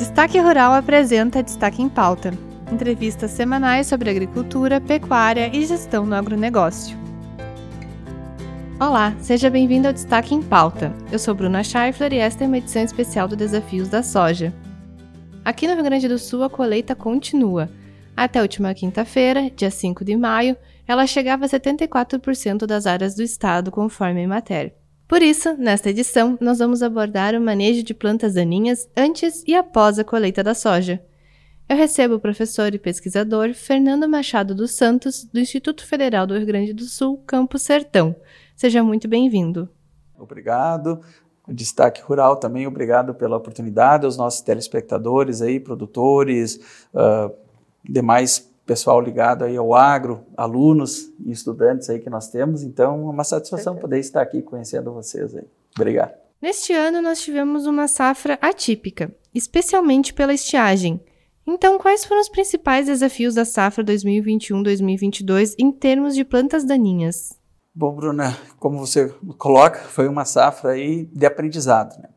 Destaque Rural apresenta Destaque em Pauta. Entrevistas semanais sobre agricultura, pecuária e gestão no agronegócio. Olá, seja bem-vindo ao Destaque em Pauta. Eu sou Bruna Scheifler e esta é uma edição especial do Desafios da Soja. Aqui no Rio Grande do Sul, a colheita continua. Até a última quinta-feira, dia 5 de maio, ela chegava a 74% das áreas do estado, conforme a matéria. Por isso, nesta edição, nós vamos abordar o manejo de plantas daninhas antes e após a colheita da soja. Eu recebo o professor e pesquisador Fernando Machado dos Santos, do Instituto Federal do Rio Grande do Sul, Campo Sertão. Seja muito bem-vindo. Obrigado. Destaque Rural também, obrigado pela oportunidade, aos nossos telespectadores aí, produtores, uh, demais pessoal ligado aí ao agro, alunos e estudantes aí que nós temos. Então, é uma satisfação poder estar aqui conhecendo vocês aí. Obrigado. Neste ano nós tivemos uma safra atípica, especialmente pela estiagem. Então, quais foram os principais desafios da safra 2021-2022 em termos de plantas daninhas? Bom, Bruna, como você coloca, foi uma safra aí de aprendizado, né?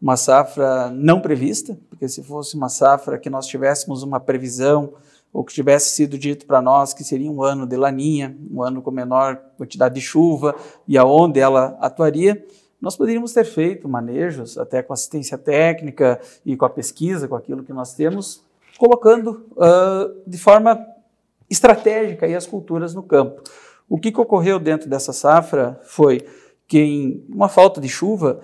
Uma safra não prevista, porque se fosse uma safra que nós tivéssemos uma previsão ou que tivesse sido dito para nós que seria um ano de laninha, um ano com menor quantidade de chuva e aonde ela atuaria, nós poderíamos ter feito manejos, até com assistência técnica e com a pesquisa, com aquilo que nós temos, colocando uh, de forma estratégica as culturas no campo. O que, que ocorreu dentro dessa safra foi que, em uma falta de chuva,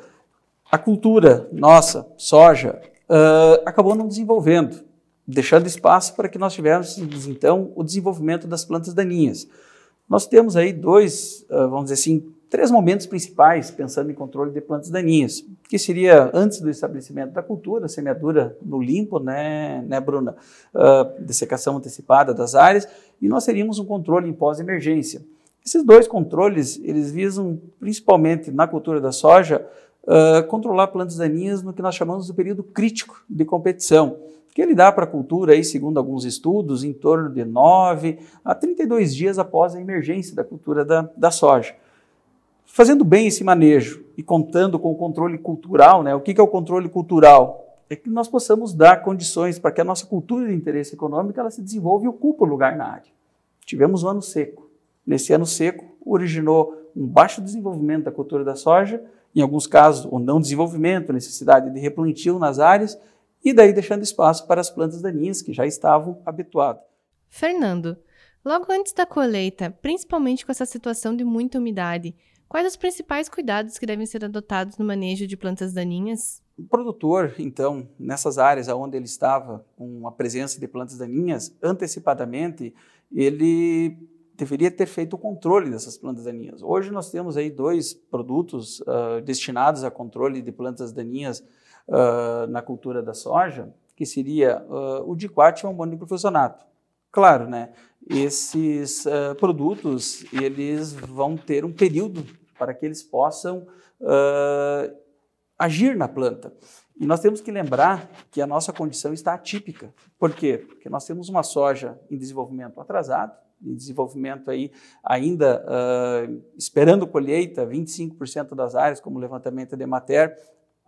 a cultura nossa, soja, uh, acabou não desenvolvendo deixando espaço para que nós tivéssemos, então, o desenvolvimento das plantas daninhas. Nós temos aí dois, ah, vamos dizer assim, três momentos principais pensando em controle de plantas daninhas, que seria antes do estabelecimento da cultura, semeadura no limpo, né, né Bruna? Uh, dessecação antecipada das áreas, e nós teríamos um controle em pós-emergência. Esses dois controles, eles visam, principalmente na cultura da soja, uh, controlar plantas daninhas no que nós chamamos do período crítico de competição que ele dá para a cultura, aí, segundo alguns estudos, em torno de 9 a 32 dias após a emergência da cultura da, da soja. Fazendo bem esse manejo e contando com o controle cultural, né? o que, que é o controle cultural? É que nós possamos dar condições para que a nossa cultura de interesse econômico ela se desenvolva e ocupe o lugar na área. Tivemos um ano seco. Nesse ano seco, originou um baixo desenvolvimento da cultura da soja, em alguns casos, o não desenvolvimento, necessidade de replantio nas áreas, e daí deixando espaço para as plantas daninhas que já estavam habituadas. Fernando, logo antes da colheita, principalmente com essa situação de muita umidade, quais os principais cuidados que devem ser adotados no manejo de plantas daninhas? O produtor, então, nessas áreas onde ele estava com a presença de plantas daninhas, antecipadamente, ele deveria ter feito o controle dessas plantas daninhas. Hoje nós temos aí dois produtos uh, destinados a controle de plantas daninhas uh, na cultura da soja, que seria uh, o diquat e o monoclofosfonato. Claro, né, esses uh, produtos eles vão ter um período para que eles possam agir na planta. E nós temos que lembrar que a nossa condição está atípica. Por quê? Porque nós temos uma soja em desenvolvimento atrasado, em desenvolvimento aí ainda uh, esperando colheita, 25% das áreas, como levantamento de Mater,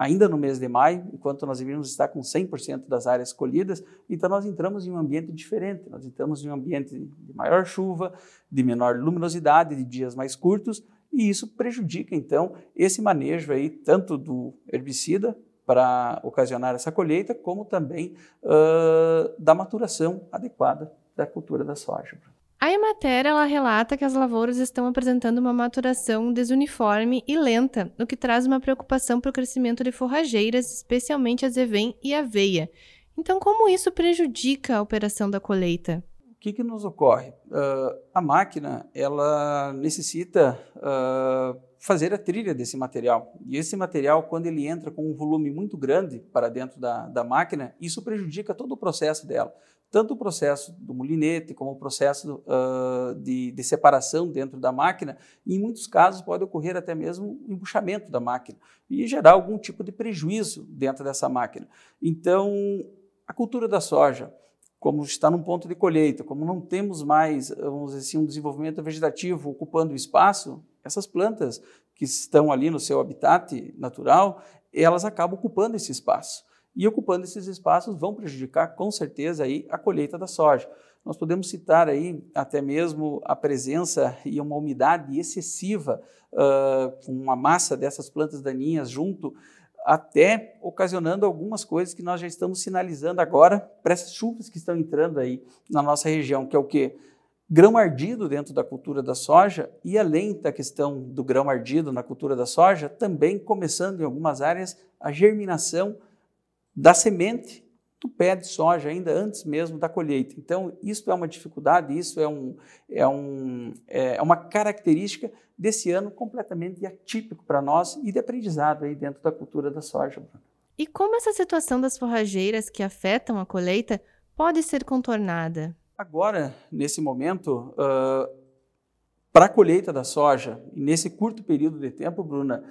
ainda no mês de maio, enquanto nós deveríamos estar com 100% das áreas colhidas, então nós entramos em um ambiente diferente, nós entramos em um ambiente de maior chuva, de menor luminosidade, de dias mais curtos, e isso prejudica então esse manejo aí tanto do herbicida para ocasionar essa colheita, como também uh, da maturação adequada da cultura da soja. A Emater ela relata que as lavouras estão apresentando uma maturação desuniforme e lenta, o que traz uma preocupação para o crescimento de forrageiras, especialmente azevém e aveia. Então, como isso prejudica a operação da colheita? O que, que nos ocorre? Uh, a máquina ela necessita uh, fazer a trilha desse material. E esse material, quando ele entra com um volume muito grande para dentro da, da máquina, isso prejudica todo o processo dela tanto o processo do molinete como o processo uh, de, de, separação dentro da máquina, em muitos casos pode ocorrer até mesmo um embuchamento da máquina e gerar algum tipo de prejuízo dentro dessa máquina. Então, a cultura da soja, como está num ponto de colheita, como não temos mais, vamos dizer assim, um desenvolvimento vegetativo ocupando espaço, essas plantas que estão ali no seu habitat natural, elas acabam ocupando esse espaço. E ocupando esses espaços vão prejudicar com certeza aí a colheita da soja. Nós podemos citar aí até mesmo a presença e uma umidade excessiva uh, com uma massa dessas plantas daninhas junto, até ocasionando algumas coisas que nós já estamos sinalizando agora para essas chuvas que estão entrando aí na nossa região, que é o que? Grão ardido dentro da cultura da soja e além da questão do grão ardido na cultura da soja, também começando em algumas áreas a germinação da semente do pé de soja, ainda antes mesmo da colheita. Então, isso é uma dificuldade, isso é, um, é, um, é uma característica desse ano completamente atípico para nós e de aprendizado aí dentro da cultura da soja. E como essa situação das forrageiras que afetam a colheita pode ser contornada? Agora, nesse momento, uh, para a colheita da soja, nesse curto período de tempo, Bruna,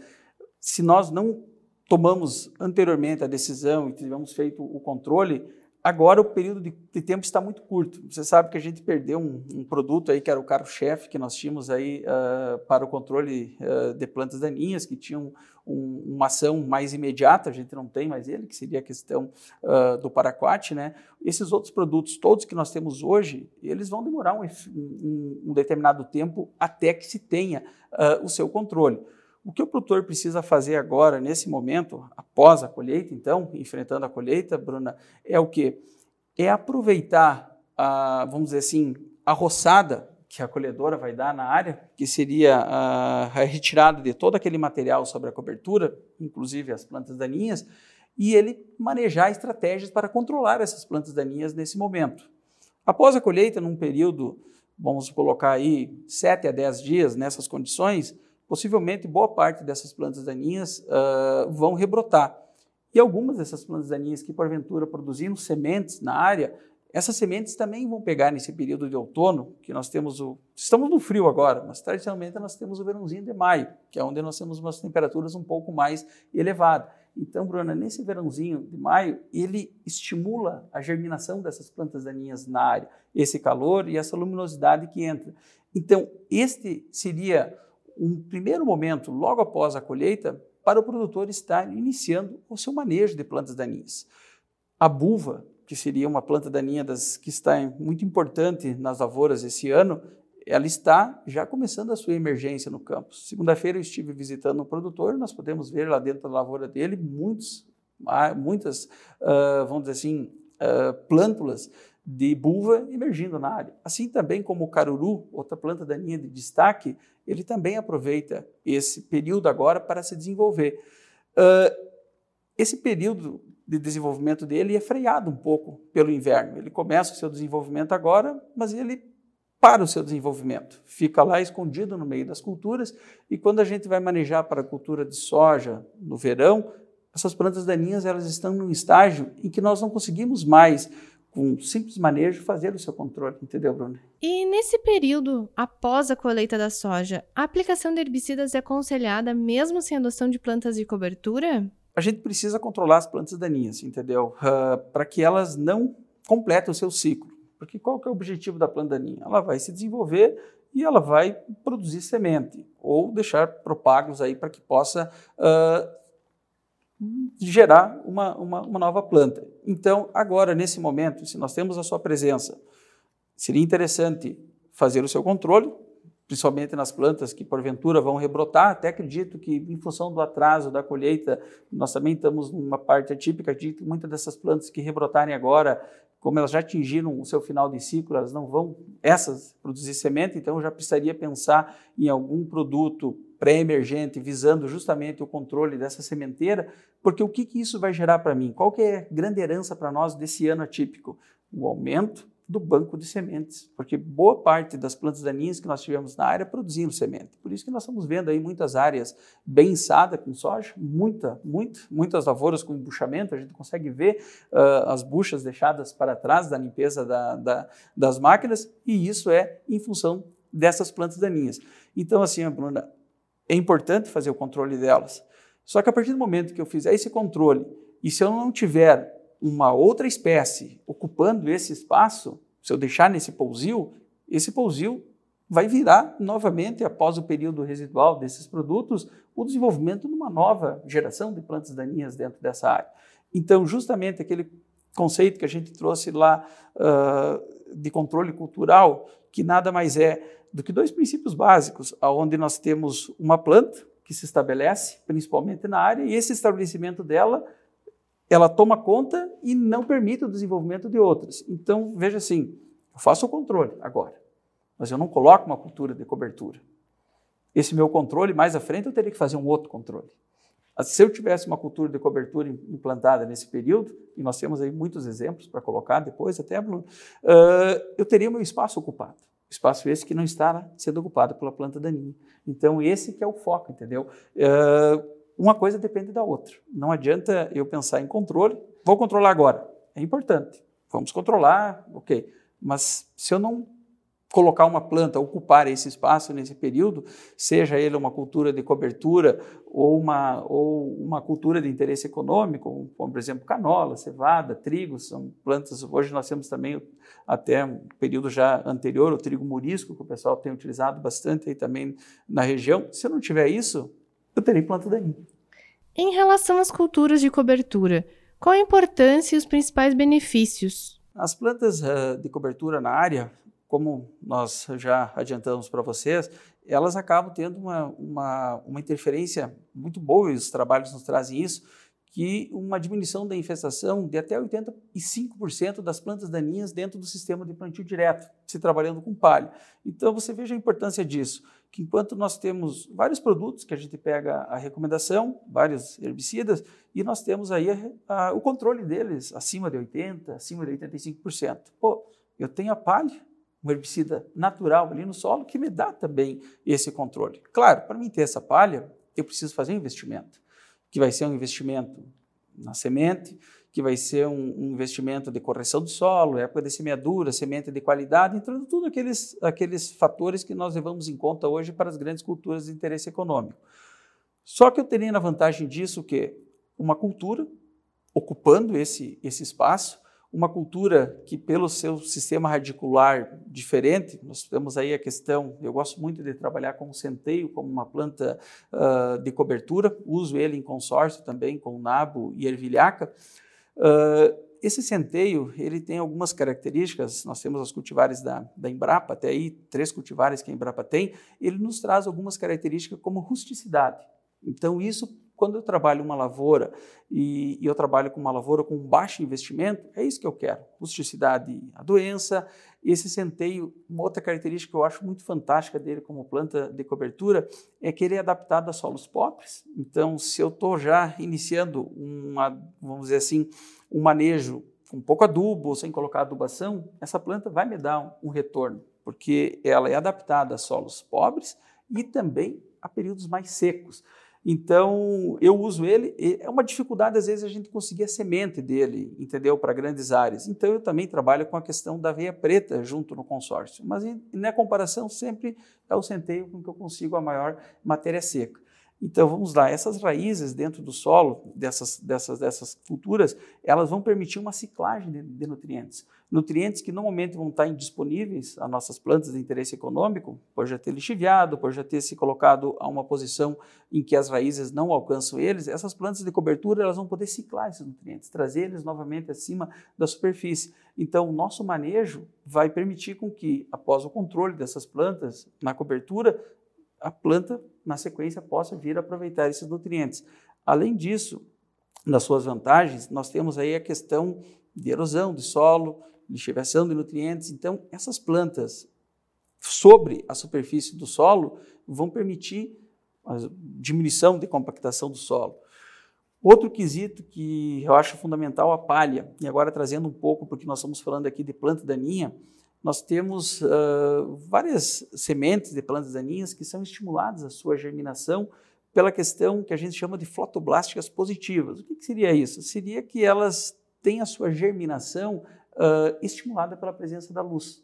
se nós não tomamos anteriormente a decisão e tivemos feito o controle, agora o período de, de tempo está muito curto. Você sabe que a gente perdeu um, um produto aí que era o carro-chefe que nós tínhamos aí uh, para o controle uh, de plantas daninhas, que tinham um, uma ação mais imediata, a gente não tem mais ele, que seria a questão uh, do paraquat, né? Esses outros produtos todos que nós temos hoje, eles vão demorar um determinado tempo até que se tenha o seu controle. O que o produtor precisa fazer agora, nesse momento, após a colheita, então, enfrentando a colheita, Bruna, é o que? É aproveitar, a, vamos dizer assim, a roçada que a colhedora vai dar na área, que seria a, retirada de todo aquele material sobre a cobertura, inclusive as plantas daninhas, e ele manejar estratégias para controlar essas plantas daninhas nesse momento. Após a colheita, num período, vamos colocar aí 7 a 10 dias nessas condições, possivelmente boa parte dessas plantas daninhas uh, vão rebrotar. E algumas dessas plantas daninhas que porventura produziram sementes na área, essas sementes também vão pegar nesse período de outono, que nós temos o. Estamos no frio agora, mas tradicionalmente nós temos o verãozinho de maio, que é onde nós temos umas temperaturas um pouco mais elevadas. Então, Bruna, nesse verãozinho de maio, ele estimula a germinação dessas plantas daninhas na área, esse calor e essa luminosidade que entra. Então, este seria um primeiro momento, logo após a colheita, para o produtor estar iniciando o seu manejo de plantas daninhas. A buva, que seria uma planta daninha das, que está muito importante nas lavouras esse ano, ela está já começando a sua emergência no campo. Segunda-feira eu estive visitando um produtor, nós podemos ver lá dentro da lavoura dele muitos, ah, muitas, uh, vamos dizer assim, uh, plântulas de buva emergindo na área. Assim também como o caruru, outra planta daninha de destaque, ele também aproveita esse período agora para se desenvolver. Uh, esse período de desenvolvimento dele é freado um pouco pelo inverno. Ele começa o seu desenvolvimento agora, mas ele para o seu desenvolvimento. Fica lá escondido no meio das culturas e quando a gente vai manejar para a cultura de soja no verão, essas plantas daninhas elas estão num estágio em que nós não conseguimos mais com simples manejo, fazer o seu controle, entendeu, Bruno? E nesse período, após a colheita da soja, a aplicação de herbicidas é aconselhada mesmo sem adoção de plantas de cobertura? A gente precisa controlar as plantas daninhas, entendeu? Uh, Para que elas não completem o seu ciclo. Porque qual que é o objetivo da planta daninha? Ela vai se desenvolver e ela vai produzir semente ou deixar propagos aí para que possa uh, gerar uma, uma, uma, nova planta. Então, agora, nesse momento, se nós temos a sua presença, seria interessante fazer o seu controle, principalmente nas plantas que porventura vão rebrotar. Até acredito que, em função do atraso da colheita, nós também estamos numa parte atípica. Que muitas dessas plantas que rebrotarem agora, como elas já atingiram o seu final de ciclo, elas não vão, essas, produzir semente, então eu já precisaria pensar em algum produto pré-emergente, visando justamente o controle dessa sementeira, porque o que, que isso vai gerar para mim? Qual que é a grande herança para nós desse ano atípico? O aumento do banco de sementes, porque boa parte das plantas daninhas que nós tivemos na área produziam semente. Por isso que nós estamos vendo aí muitas áreas bem içadas com soja, muita, muito, muitas lavouras com embuchamento, a gente consegue ver uh, as buchas deixadas para trás da limpeza da, da, das máquinas, e isso é em função dessas plantas daninhas. Então, assim, Bruna, é importante fazer o controle delas. Só que a partir do momento que eu fizer esse controle, e se eu não tiver uma outra espécie ocupando esse espaço, se eu deixar nesse pousio, esse pousio vai virar novamente, após o período residual desses produtos, o desenvolvimento de uma nova geração de plantas daninhas dentro dessa área. Então, justamente aquele conceito que a gente trouxe lá uh, de controle cultural, que nada mais é do que dois princípios básicos, aonde nós temos uma planta que se estabelece, principalmente na área, e esse estabelecimento dela, ela toma conta e não permite o desenvolvimento de outras. Então, veja assim, eu faço o controle agora, mas eu não coloco uma cultura de cobertura. Esse meu controle, mais à frente, eu teria que fazer um outro controle. Se eu tivesse uma cultura de cobertura implantada nesse período, e nós temos aí muitos exemplos para colocar depois, até, Bruno, uh, eu teria meu espaço ocupado. Espaço esse que não está sendo ocupado pela planta daninha. Então, esse que é o foco, entendeu? Uh, uma coisa depende da outra. Não adianta eu pensar em controle, vou controlar agora. É importante. Vamos controlar, ok. Mas se eu não colocar uma planta, ocupar esse espaço nesse período, seja ele uma cultura de cobertura ou uma, ou uma cultura de interesse econômico, como por exemplo canola, cevada, trigo, são plantas, hoje nós temos também até um período já anterior, o trigo murisco, que o pessoal tem utilizado bastante aí também na região. Se eu não tiver isso, eu terei planta daninha. Em relação às culturas de cobertura, qual a importância e os principais benefícios? As plantas uh, de cobertura na área, como nós já adiantamos para vocês, elas acabam tendo uma, uma, uma interferência muito boa, e os trabalhos nos trazem isso, que uma diminuição da infestação de até 85% das plantas daninhas dentro do sistema de plantio direto, se trabalhando com palha. Então você veja a importância disso, que enquanto nós temos vários produtos que a gente pega a recomendação, vários herbicidas, e nós temos aí a, a, o controle deles acima de 80%, acima de 85%. Pô, eu tenho a palha, um herbicida natural ali no solo que me dá também esse controle. Claro, para mim ter essa palha, eu preciso fazer um investimento, que vai ser um investimento na semente, que vai ser um, um investimento de correção do solo, época de semeadura, semente de qualidade, entrando tudo aqueles, aqueles fatores que nós levamos em conta hoje para as grandes culturas de interesse econômico. Só que eu teria na vantagem disso que uma cultura ocupando esse, esse espaço, uma cultura que, pelo seu sistema radicular diferente, nós temos aí a questão, eu gosto muito de trabalhar com o centeio como uma planta uh, de cobertura, uso ele em consórcio também com nabo e ervilhaca. Uh, esse centeio, ele tem algumas características, nós temos os cultivares da, da Embrapa, até aí três cultivares que a Embrapa tem, ele nos traz algumas características como rusticidade. Então isso quando eu trabalho uma lavoura e, e, eu trabalho com uma lavoura com baixo investimento, é isso que eu quero. Rusticidade a doença, esse centeio, uma outra característica que eu acho muito fantástica dele como planta de cobertura é que ele é adaptado a solos pobres. Então, se eu estou já iniciando uma, vamos dizer assim, um manejo com pouco adubo sem colocar adubação, essa planta vai me dar um, um retorno, porque ela é adaptada a solos pobres e também a períodos mais secos. Então, eu uso ele, é uma dificuldade às vezes a gente conseguir a semente dele, entendeu, para grandes áreas. Então, eu também trabalho com a questão da aveia preta junto no consórcio, mas na comparação sempre é o centeio com que eu consigo a maior matéria seca. Então, vamos lá, essas raízes dentro do solo, dessas, dessas, dessas culturas, elas vão permitir uma ciclagem de, de nutrientes nutrientes que normalmente vão estar indisponíveis a nossas plantas de interesse econômico, por já ter lixiviado, por já ter se colocado a uma posição em que as raízes não alcançam eles, essas plantas de cobertura elas vão poder ciclar esses nutrientes, trazer eles novamente acima da superfície. Então, o nosso manejo vai permitir com que, após o controle dessas plantas na cobertura, a planta, na sequência, possa vir a aproveitar esses nutrientes. Além disso, nas suas vantagens, nós temos aí a questão de erosão de solo, lixiviação de nutrientes. Então, essas plantas sobre a superfície do solo vão permitir a diminuição de compactação do solo. Outro quesito que eu acho fundamental, a palha, e agora trazendo um pouco, porque nós estamos falando aqui de planta daninha, nós temos uh, várias sementes de plantas daninhas que são estimuladas a sua germinação pela questão que a gente chama de fotoblásticas positivas. O que, que seria isso? Seria que elas têm a sua germinação uh, estimulada pela presença da luz.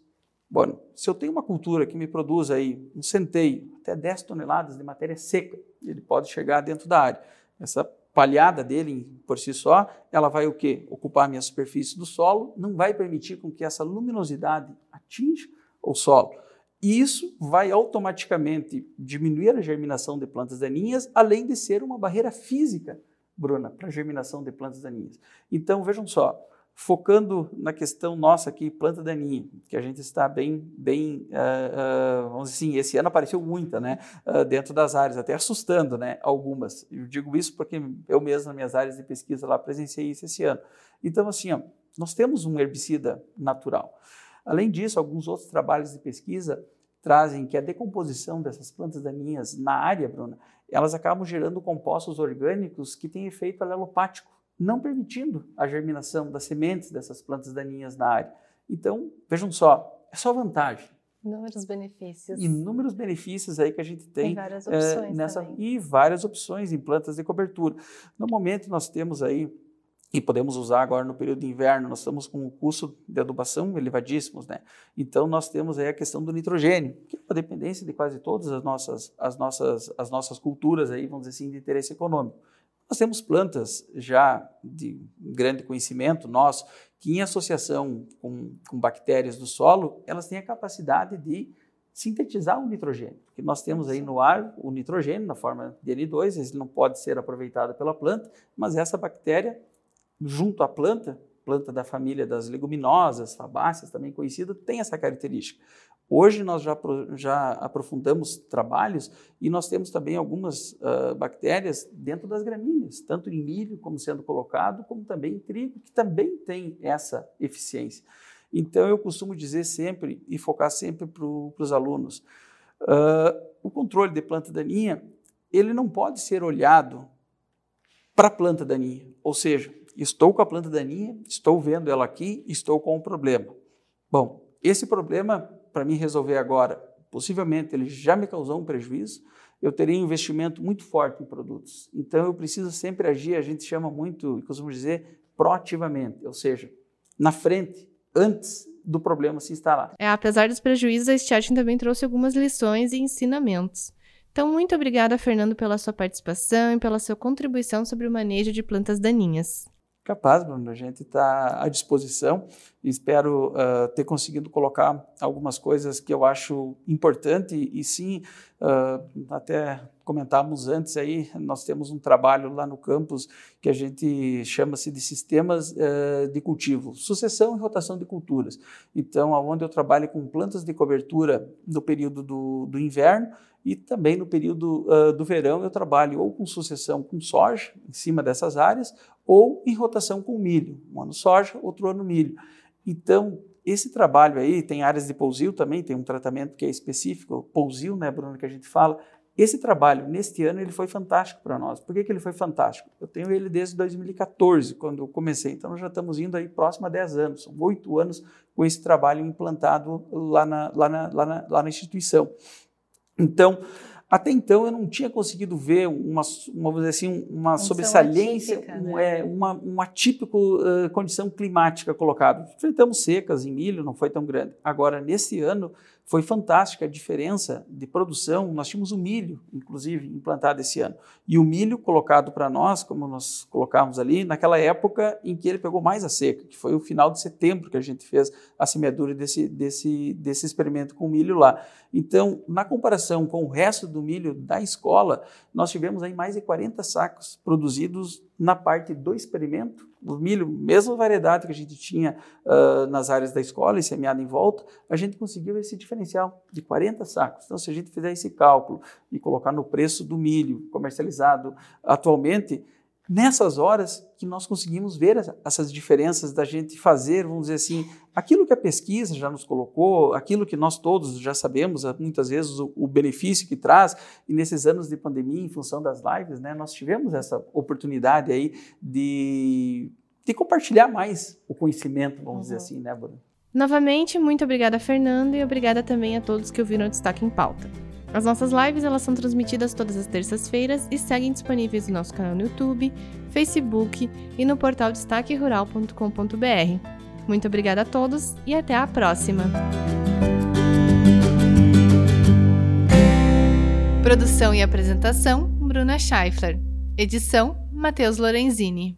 Bom, se eu tenho uma cultura que me produz aí um centeio, até 10 toneladas de matéria seca, ele pode chegar dentro da área. Essa palhada dele por si só, ela vai o quê? Ocupar a minha superfície do solo, não vai permitir com que essa luminosidade atinja o solo. E isso vai automaticamente diminuir a germinação de plantas daninhas, além de ser uma barreira física Bruna, para germinação de plantas daninhas. Então, vejam só, focando na questão nossa aqui, planta daninha, que a gente está bem, bem, uh, uh, vamos dizer assim, esse ano apareceu muita, né, uh, dentro das áreas, até assustando, né, algumas. Eu digo isso porque eu mesmo, nas minhas áreas de pesquisa lá, presenciei isso esse ano. Então, assim, ó, nós temos um herbicida natural. Além disso, alguns outros trabalhos de pesquisa trazem que a decomposição dessas plantas daninhas na área, Bruna, elas acabam gerando compostos orgânicos que têm efeito alelopático não permitindo a germinação das sementes dessas plantas daninhas na área. Então, vejam só, é só vantagem. Inúmeros benefícios. Inúmeros benefícios aí que a gente tem. E várias opções é, nessa, também. E várias opções em plantas de cobertura. No momento, nós temos aí, e podemos usar agora no período de inverno, nós estamos com um custo de adubação elevadíssimos, né? Então, nós temos aí a questão do nitrogênio, que é uma dependência de quase todas as nossas, as nossas, as nossas culturas aí, vamos dizer assim, de interesse econômico. Nós temos plantas já de grande conhecimento nosso, que em associação com, com bactérias do solo, elas têm a capacidade de sintetizar o nitrogênio. Porque nós temos aí no ar o nitrogênio na forma de N2, ele não pode ser aproveitado pela planta, mas essa bactéria, junto à planta, planta da família das leguminosas, fabáceas, também conhecida, tem essa característica. Hoje nós já, já aprofundamos trabalhos e nós temos também algumas uh, bactérias dentro das gramíneas, tanto em milho como sendo colocado, como também em trigo, que também tem essa eficiência. Então eu costumo dizer sempre e focar sempre para os alunos, uh, o controle de planta daninha, ele não pode ser olhado para a planta daninha, ou seja, estou com a planta daninha, estou vendo ela aqui, estou com um problema. Bom, esse problema para mim resolver agora, possivelmente ele já me causou um prejuízo, eu teria um investimento muito forte em produtos. Então eu preciso sempre agir, a gente chama muito, costumamos dizer, proativamente, ou seja, na frente, antes do problema se instalar. É, apesar dos prejuízos, a Estiatin também trouxe algumas lições e ensinamentos. Então, muito obrigada, Fernando, pela sua participação e pela sua contribuição sobre o manejo de plantas daninhas. Capaz, Bruno, a gente está à disposição. Espero uh, ter conseguido colocar algumas coisas que eu acho importante e, sim, uh, até comentávamos antes aí, nós temos um trabalho lá no campus que a gente chama-se de sistemas uh, de cultivo, sucessão e rotação de culturas. Então, onde eu trabalho com plantas de cobertura no período do, do inverno e também no período uh, do verão eu trabalho ou com sucessão com soja em cima dessas áreas ou em rotação com milho, um ano soja, outro ano milho. Então, esse trabalho aí, tem áreas de pousio também, tem um tratamento que é específico, pousio, né, Bruno, que a gente fala. Esse trabalho, neste ano, ele foi fantástico para nós. Por que, que ele foi fantástico? Eu tenho ele desde 2014, quando eu comecei. Então, nós já estamos indo aí próximo a 10 anos. São oito anos com esse trabalho implantado lá na, lá na, lá na, lá na instituição. Então, até então eu não tinha conseguido ver uma, uma vamos dizer assim, uma sobressalência, atípica, um, né? é, uma, uma atípica uh, condição climática colocada. Enfrentamos secas em milho, não foi tão grande. Agora, nesse ano, foi fantástica a diferença de produção. Nós tínhamos o milho, inclusive, implantado esse ano. E o milho colocado para nós, como nós colocávamos ali, naquela época em que ele pegou mais a seca, que foi o final de setembro que a gente fez a semeadura desse, desse, desse experimento com milho lá. Então, na comparação com o resto do milho da escola, nós tivemos aí mais de 40 sacos produzidos na parte do experimento, o milho, mesma variedade que a gente tinha uh, nas áreas da escola e semeado em volta, a gente conseguiu esse diferencial de 40 sacos. Então, se a gente fizer esse cálculo e colocar no preço do milho comercializado atualmente, nessas horas que nós conseguimos ver essas diferenças da gente fazer, vamos dizer assim, aquilo que a pesquisa já nos colocou, aquilo que nós todos já sabemos, ah, muitas vezes o, o benefício que traz, e nesses anos de pandemia, em função das lives, né, nós tivemos essa oportunidade aí de, de compartilhar mais o conhecimento, vamos uhum. dizer assim, né, Bruno? Novamente, muito obrigada, Fernando, e obrigada também a todos que ouviram o Destaque em Pauta. As nossas lives elas são transmitidas todas as terças-feiras e seguem disponíveis no nosso canal no YouTube, Facebook e no portal destaquerural.com.br. Muito obrigada a todos e até a próxima! Produção e apresentação: Bruna Scheifler. Edição: Matheus Lorenzini.